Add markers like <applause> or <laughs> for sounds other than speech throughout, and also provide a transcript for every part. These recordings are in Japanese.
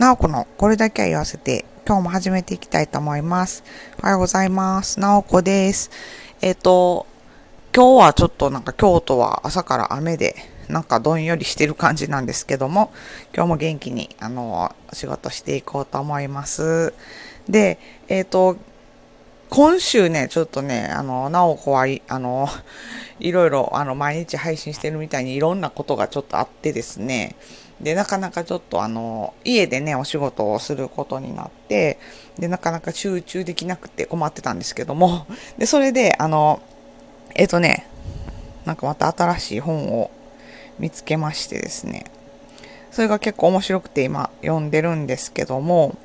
なおこのこれだけは言わせて、今日も始めていきたいと思います。おはようございます。なおこです。えっ、ー、と、今日はちょっとなんか京都は朝から雨で、なんかどんよりしてる感じなんですけども、今日も元気に、あの、仕事していこうと思います。で、えっ、ー、と、今週ね、ちょっとね、あの、なおこはい、あの、<laughs> いろいろ、あの、毎日配信してるみたいにいろんなことがちょっとあってですね、で、なかなかちょっとあの、家でね、お仕事をすることになって、で、なかなか集中できなくて困ってたんですけども、で、それで、あの、えっ、とね、なんかまた新しい本を見つけましてですね、それが結構面白くて今読んでるんですけども、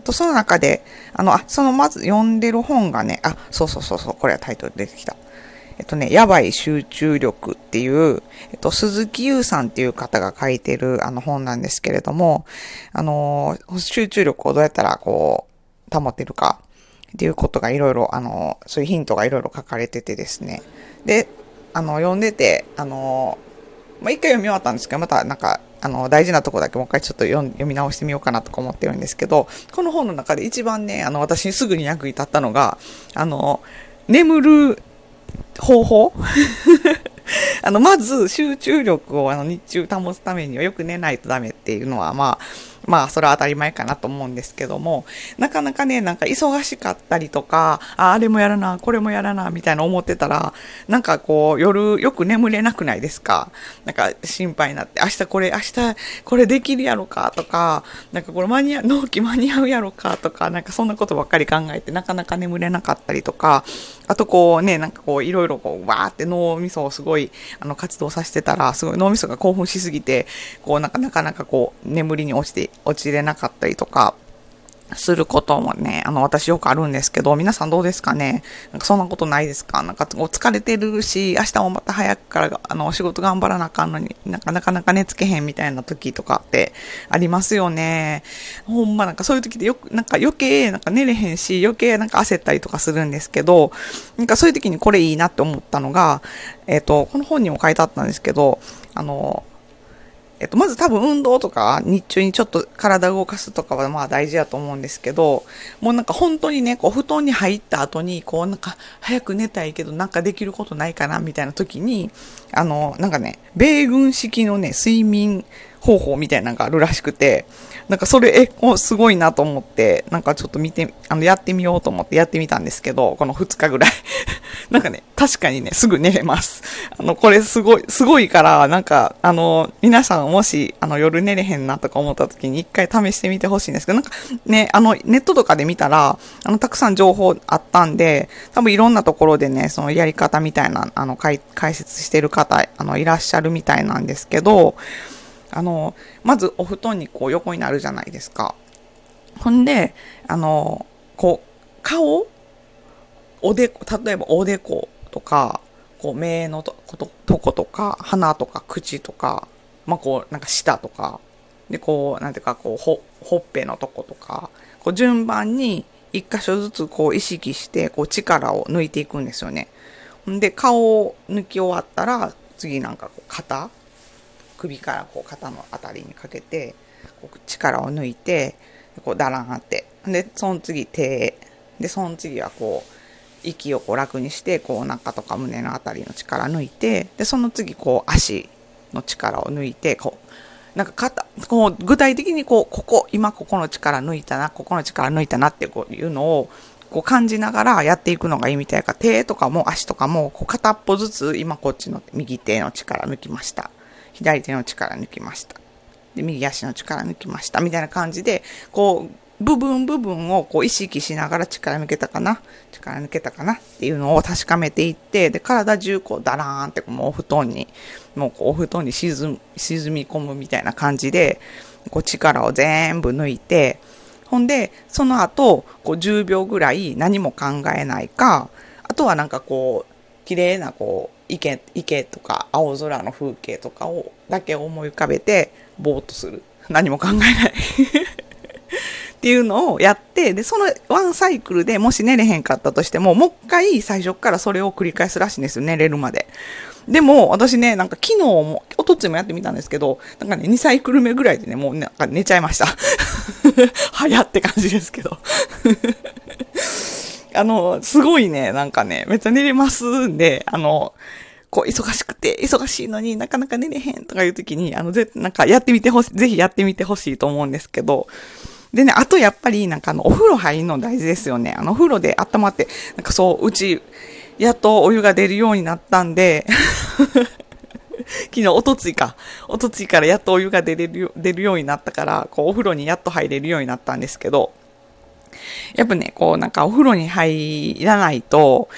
と、その中で、あの、あ、そのまず読んでる本がね、あ、そうそうそうそう、これはタイトル出てきた。えっとね、やばい集中力っていう、えっと、鈴木優さんっていう方が書いてるあの本なんですけれども、あの、集中力をどうやったらこう、保てるかっていうことがいろいろ、あの、そういうヒントがいろいろ書かれててですね。で、あの、読んでて、あの、まあ、一回読み終わったんですけど、またなんか、あの、大事なとこだけもう一回ちょっと読み直してみようかなとか思ってるんですけど、この本の中で一番ね、あの、私にすぐに役に立ったのが、あの、眠る方法？<laughs> あの、まず集中力をあの日中保つためにはよく寝ないとダメっていうのは、まあ、まあ、それは当たり前かなと思うんですけども、なかなかね、なんか忙しかったりとか、ああれもやらな、これもやらな、みたいな思ってたら、なんかこう、夜よく眠れなくないですか？なんか心配になって、明日これ、明日これできるやろか？とか、なんかこれ間に合う、納期間に合うやろか？とか、なんかそんなことばっかり考えて、なかなか眠れなかったりとか、あとこうね、なんかこう、いろいろこう、わーって脳みそをすごい、あの、活動させてたら、すごい脳みそが興奮しすぎて、こう、なんかなかなかこう、眠りに落ちて、落ちれなかったりとか、することもね、あの、私よくあるんですけど、皆さんどうですかね？なんかそんなことないですか？なんか、疲れてるし、明日もまた早くから、あの、お仕事頑張らなあかんのになかなかなか寝つけへんみたいな時とかってありますよね。ほんまなんかそういう時でよく、なんか余計なんか寝れへんし、余計なんか焦ったりとかするんですけど、なんかそういう時にこれいいなって思ったのが、えっ、ー、と、この本にも書いてあったんですけど、あの、えっと、まず多分運動とか、日中にちょっと体を動かすとかはまあ大事だと思うんですけど、もうなんか本当にね、こう布団に入った後に、こうなんか早く寝たいけどなんかできることないかなみたいな時に、あの、なんかね、米軍式のね、睡眠方法みたいなのがあるらしくて、なんかそれ、え、すごいなと思って、なんかちょっと見て、あの、やってみようと思ってやってみたんですけど、この2日ぐらい。<laughs> なんかね、確かにね、すぐ寝れます。あの、これすごい、すごいから、なんか、あの、皆さんもし、あの、夜寝れへんなとか思った時に一回試してみてほしいんですけど、なんかね、あの、ネットとかで見たら、あの、たくさん情報あったんで、多分いろんなところでね、そのやり方みたいな、あの、解説してる方、あの、いらっしゃるみたいなんですけど、あの、まずお布団にこう横になるじゃないですか。ほんで、あの、こう、顔おでこ、例えばおでことか、こう目のとこととことか、鼻とか口とか、まあこう、なんか舌とか、で、こう、なんていうか、こう、ほ、ほっぺのとことか、こう順番に一箇所ずつこう意識して、こう力を抜いていくんですよね。んで、顔を抜き終わったら、次なんかこう肩首からこう肩の辺りにかけてこう力を抜いてこうだらんあって。でその次手でその次はこう息をこう楽にしてこうお腹とか胸の辺りの力抜いてでその次こう足の力を抜いてこうなんか肩こう具体的にこうここ今ここの力抜いたなここの力抜いたなってこういうのをこう感じながらやっていくのがいいみたいか手とかも足とかもこう片っぽずつ今こっちの右手の力抜きました。左手の力抜きました。で、右足の力抜きました。みたいな感じで、こう、部分部分をこう意識しながら力抜けたかな？力抜けたかなっていうのを確かめていって、で、体中こうダラーンってもうお布団に、もうこうお布団に沈沈み込むみたいな感じで、こう力を全部抜いて、ほんで、その後、こう10秒ぐらい何も考えないか、あとはなんかこう、綺麗なこう、池池とか青空の風景とかをだけ思い浮かべてぼーっとする何も考えないっていうのをやって、で、そのワンサイクルでもし寝れへんかったとしても、もう一回最初からそれを繰り返すらしいんですよ、寝れるまで。でも、私ね、なんか昨日も、おとついもやってみたんですけど、なんかね、2サイクル目ぐらいでね、もうなんか寝ちゃいました。<laughs> 早って感じですけど。あの、すごいね、なんかね、めっちゃ寝れますんで、あの、こう、忙しくて、忙しいのになかなか寝れへんとかいう時に、あの、ぜ、なんかやってみてほしい、ぜひやってみてほしいと思うんですけど、でね、あとやっぱりなんかあの、お風呂入るの大事ですよね。あの、お風呂で温まって、なんかそう、うち、やっとお湯が出るようになったんで <laughs> 昨日、おとついか。おとついからやっとお湯が出れる、出るようになったから、こう、お風呂にやっと入れるようになったんですけど、やっぱね、こう、なんかお風呂に入らないと、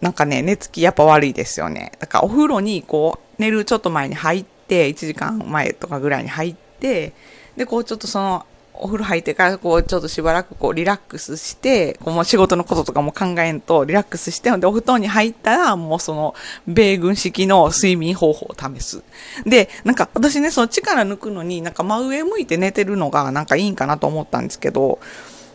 なんかね、寝つきやっぱ悪いですよね。だからお風呂にこう、寝るちょっと前に入って、1時間前とかぐらいに入って、で、こうちょっとその、お風呂入ってから、こう、ちょっとしばらくこう、リラックスして、こう、もう仕事のこととかも考えんと、リラックスして、で、お布団に入ったら、もうその、米軍式の睡眠方法を試す。で、なんか、私ね、その力抜くのに、なんか真上向いて寝てるのが、なんかいいんかなと思ったんですけど、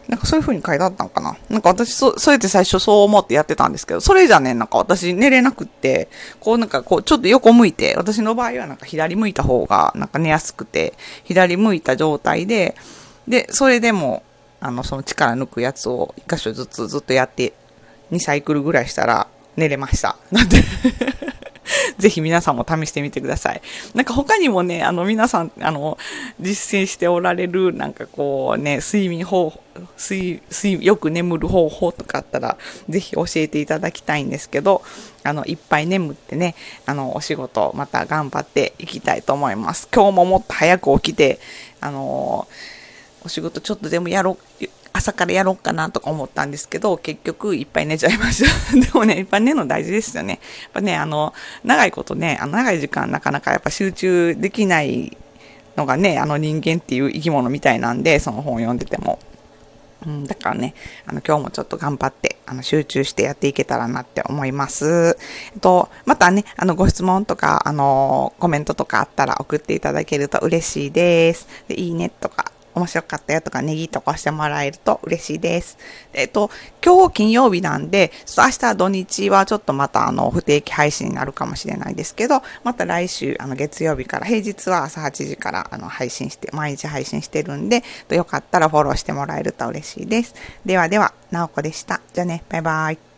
なんかそういう風に書いてあったのかななんか私そ、そうやって最初そう思ってやってたんですけど、それじゃね、なんか私寝れなくって、こうなんかこうちょっと横向いて、私の場合はなんか左向いた方がなんか寝やすくて、左向いた状態で、で、それでも、あの、その力抜くやつを一箇所ずつずっとやって、2サイクルぐらいしたら寝れました。なんで <laughs> ぜひ皆さんも試してみてください。なんか他にもね、あの皆さん、あの、実践しておられる、なんかこうね、睡眠方法、睡、睡、よく眠る方法とかあったら、ぜひ教えていただきたいんですけど、あの、いっぱい眠ってね、あの、お仕事また頑張っていきたいと思います。今日ももっと早く起きて、あのお仕事ちょっとでもやろう、朝からやろうかなとか思ったんですけど、結局いっぱい寝ちゃいました。<laughs> でもね、いっぱい寝るの大事ですよね。やっぱね、あの、長いことね、あの長い時間なかなかやっぱ集中できないのがね、あの人間っていう生き物みたいなんで、その本を読んでても。うん、だからね、あの、今日もちょっと頑張って、あの、集中してやっていけたらなって思います。えっと、またね、あの、ご質問とか、あの、コメントとかあったら送っていただけると嬉しいです。で、いいねとか、面白かったよとかネギとかしてもらえると嬉しいです。えっと、今日金曜日なんで、明日土日はちょっとまたあの、不定期配信になるかもしれないですけど、また来週、あの、月曜日から、平日は朝8時からあの、配信して、毎日配信してるんで、よかったらフォローしてもらえると嬉しいです。ではでは、なおこでした。じゃあね、バイバイ。